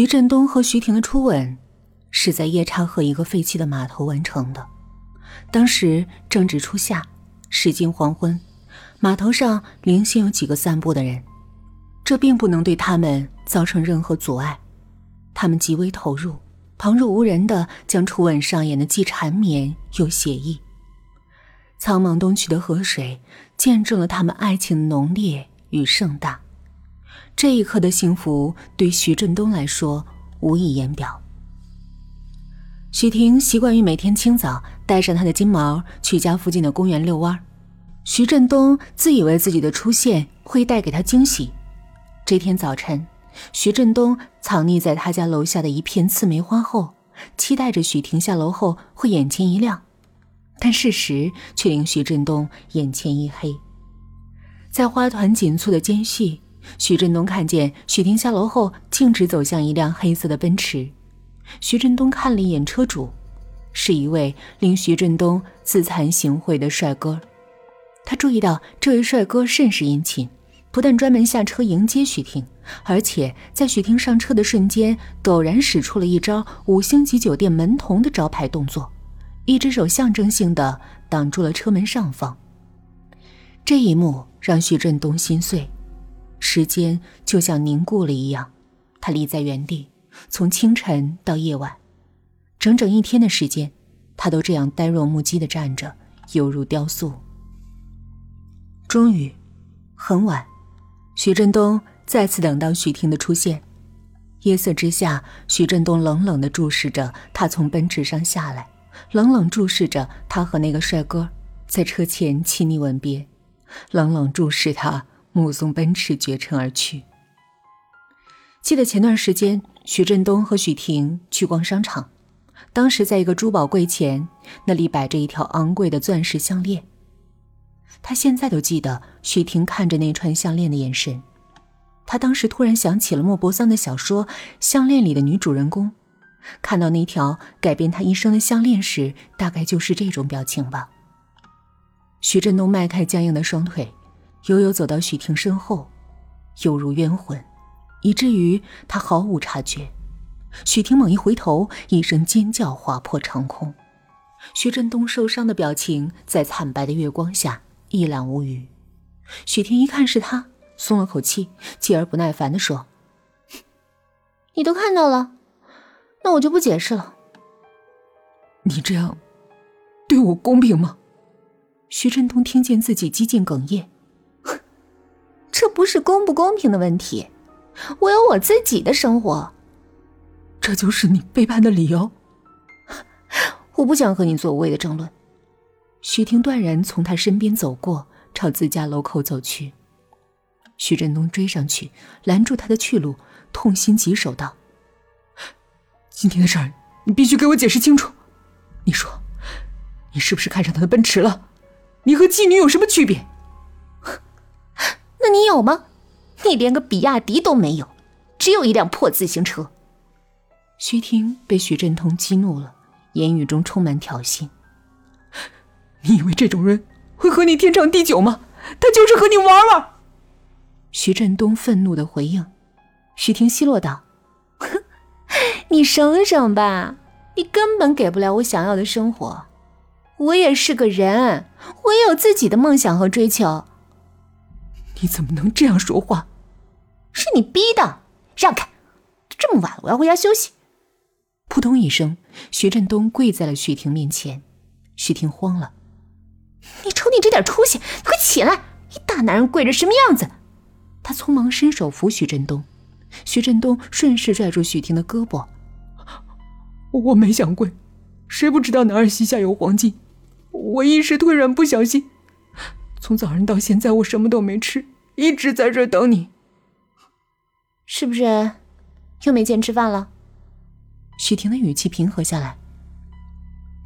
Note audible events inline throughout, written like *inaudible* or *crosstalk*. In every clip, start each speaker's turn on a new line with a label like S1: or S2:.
S1: 徐振东和徐婷的初吻是在夜叉河一个废弃的码头完成的。当时正值初夏，时近黄昏，码头上零星有几个散步的人，这并不能对他们造成任何阻碍。他们极为投入，旁若无人的将初吻上演的既缠绵又写意。苍茫东去的河水见证了他们爱情的浓烈与盛大。这一刻的幸福对徐振东来说无以言表。许婷习惯于每天清早带上她的金毛去家附近的公园遛弯徐振东自以为自己的出现会带给他惊喜。这天早晨，徐振东藏匿在他家楼下的一片刺梅花后，期待着许婷下楼后会眼前一亮，但事实却令徐振东眼前一黑。在花团锦簇的间隙。徐振东看见许婷下楼后，径直走向一辆黑色的奔驰。徐振东看了一眼车主，是一位令徐振东自惭形秽的帅哥。他注意到这位帅哥甚是殷勤，不但专门下车迎接许婷，而且在许婷上车的瞬间，陡然使出了一招五星级酒店门童的招牌动作，一只手象征性的挡住了车门上方。这一幕让徐振东心碎。时间就像凝固了一样，他立在原地，从清晨到夜晚，整整一天的时间，他都这样呆若木鸡的站着，犹如雕塑。终于，很晚，徐振东再次等到许婷的出现。夜色之下，徐振东冷冷的注视着他从奔驰上下来，冷冷注视着他和那个帅哥在车前亲昵吻别，冷冷注视他。目送奔驰绝尘而去。记得前段时间，徐振东和许婷去逛商场，当时在一个珠宝柜前，那里摆着一条昂贵的钻石项链。他现在都记得许婷看着那串项链的眼神。他当时突然想起了莫泊桑的小说《项链》里的女主人公，看到那条改变她一生的项链时，大概就是这种表情吧。徐振东迈开僵硬的双腿。悠悠走到许婷身后，犹如冤魂，以至于他毫无察觉。许婷猛一回头，一声尖叫划破长空。徐振东受伤的表情在惨白的月光下一览无余。许婷一看是他，松了口气，继而不耐烦地说：“ *laughs*
S2: 你都看到了，那我就不解释了。
S3: 你这样对我公平吗？”
S1: 徐振东听见自己几近哽咽。
S2: 这不是公不公平的问题，我有我自己的生活。
S3: 这就是你背叛的理由？*laughs*
S2: 我不想和你做无谓的争论。
S1: 徐婷断然从他身边走过，朝自家楼口走去。徐振东追上去，拦住他的去路，痛心疾首道：“
S3: 今天的事儿，你必须给我解释清楚。你说，你是不是看上他的奔驰了？你和妓女有什么区别？”
S2: 那你有吗？你连个比亚迪都没有，只有一辆破自行车。
S1: 徐婷被徐振东激怒了，言语中充满挑衅。
S3: 你以为这种人会和你天长地久吗？他就是和你玩玩。
S1: 徐振东愤怒的回应。
S2: 徐婷奚落道：“哼，你省省吧，你根本给不了我想要的生活。我也是个人，我也有自己的梦想和追求。”
S3: 你怎么能这样说话？
S2: 是你逼的！让开！这么晚了，我要回家休息。
S1: 扑通一声，徐振东跪在了许婷面前。许婷慌了：“
S2: 你瞅你这点出息，你快起来！一大男人跪着什么样子？”
S1: 他匆忙伸手扶徐振东，徐振东顺势拽住许婷的胳膊：“
S3: 我没想跪，谁不知道男儿膝下有黄金？我一时突然不小心。”从早上到现在，我什么都没吃，一直在这等你。
S2: 是不是又没钱吃饭了？
S1: 许婷的语气平和下来。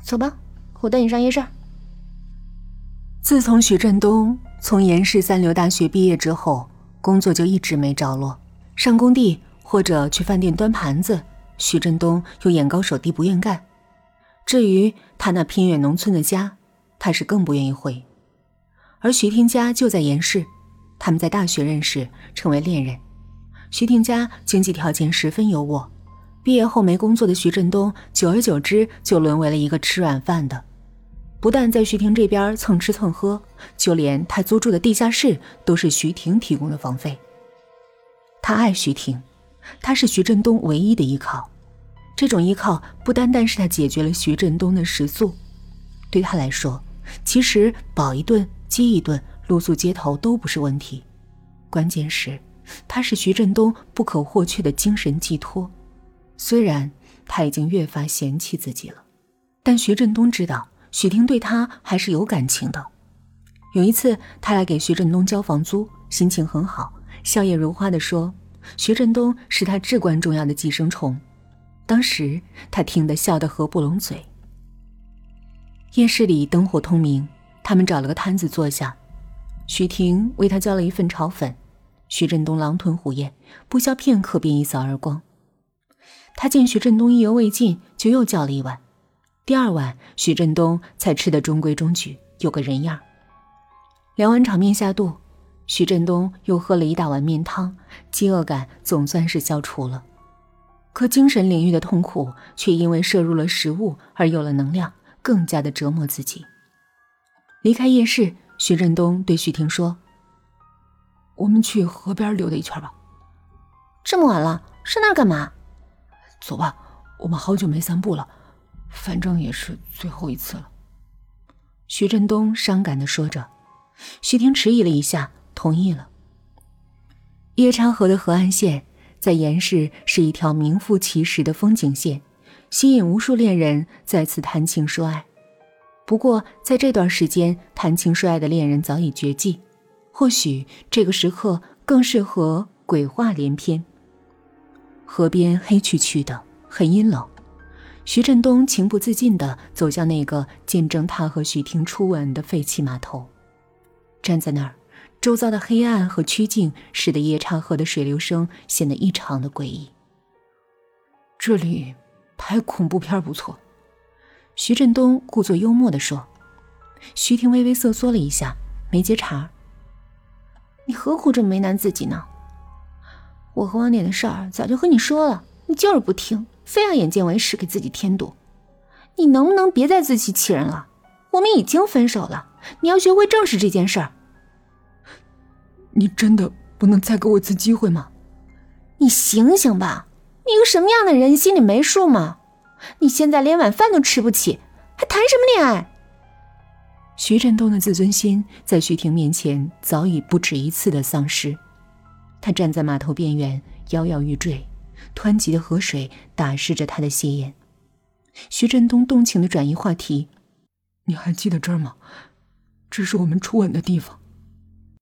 S2: 走吧，我带你上夜市。
S1: 自从许振东从延世三流大学毕业之后，工作就一直没着落，上工地或者去饭店端盘子，许振东又眼高手低，不愿干。至于他那偏远农村的家，他是更不愿意回。而徐婷家就在严市，他们在大学认识，成为恋人。徐婷家经济条件十分优渥，毕业后没工作的徐振东，久而久之就沦为了一个吃软饭的。不但在徐婷这边蹭吃蹭喝，就连他租住的地下室都是徐婷提供的房费。他爱徐婷，他是徐振东唯一的依靠。这种依靠不单单是他解决了徐振东的食宿，对他来说，其实饱一顿、饥一顿、露宿街头都不是问题。关键是，他是徐振东不可或缺的精神寄托。虽然他已经越发嫌弃自己了，但徐振东知道许婷对他还是有感情的。有一次，他来给徐振东交房租，心情很好，笑靥如花地说：“徐振东是他至关重要的寄生虫。”当时他听得笑得合不拢嘴。夜市里灯火通明，他们找了个摊子坐下，许婷为他叫了一份炒粉，徐振东狼吞虎咽，不消片刻便一扫而光。他见徐振东意犹未尽，就又叫了一碗。第二碗，徐振东才吃得中规中矩，有个人样。两碗炒面下肚，徐振东又喝了一大碗面汤，饥饿感总算是消除了。可精神领域的痛苦却因为摄入了食物而有了能量，更加的折磨自己。离开夜市，徐振东对徐婷说：“
S3: 我们去河边溜达一圈吧。”
S2: 这么晚了，上那儿干嘛？
S3: 走吧，我们好久没散步了，反正也是最后一次了。
S1: 徐振东伤感的说着，徐婷迟疑了一下，同意了。夜叉河的河岸线在严市是一条名副其实的风景线，吸引无数恋人在此谈情说爱。不过，在这段时间，谈情说爱的恋人早已绝迹，或许这个时刻更适合鬼话连篇。河边黑黢黢的，很阴冷。徐振东情不自禁地走向那个见证他和许婷初吻的废弃码头，站在那儿，周遭的黑暗和曲径使得夜叉河的水流声显得异常的诡异。
S3: 这里拍恐怖片不错，
S1: 徐振东故作幽默地说。徐婷微微瑟缩了一下，没接茬。
S2: 你何苦这么为难自己呢？我和王典的事儿早就和你说了，你就是不听，非要眼见为实，给自己添堵。你能不能别再自欺欺人了？我们已经分手了，你要学会正视这件事儿。
S3: 你真的不能再给我一次机会吗？
S2: 你醒醒吧！你个什么样的人，你心里没数吗？你现在连晚饭都吃不起，还谈什么恋爱？
S1: 徐振东的自尊心在徐婷面前早已不止一次的丧失。他站在码头边缘，摇摇欲坠，湍急的河水打湿着他的鞋眼。徐振东动情的转移话题：“
S3: 你还记得这儿吗？这是我们初吻的地方。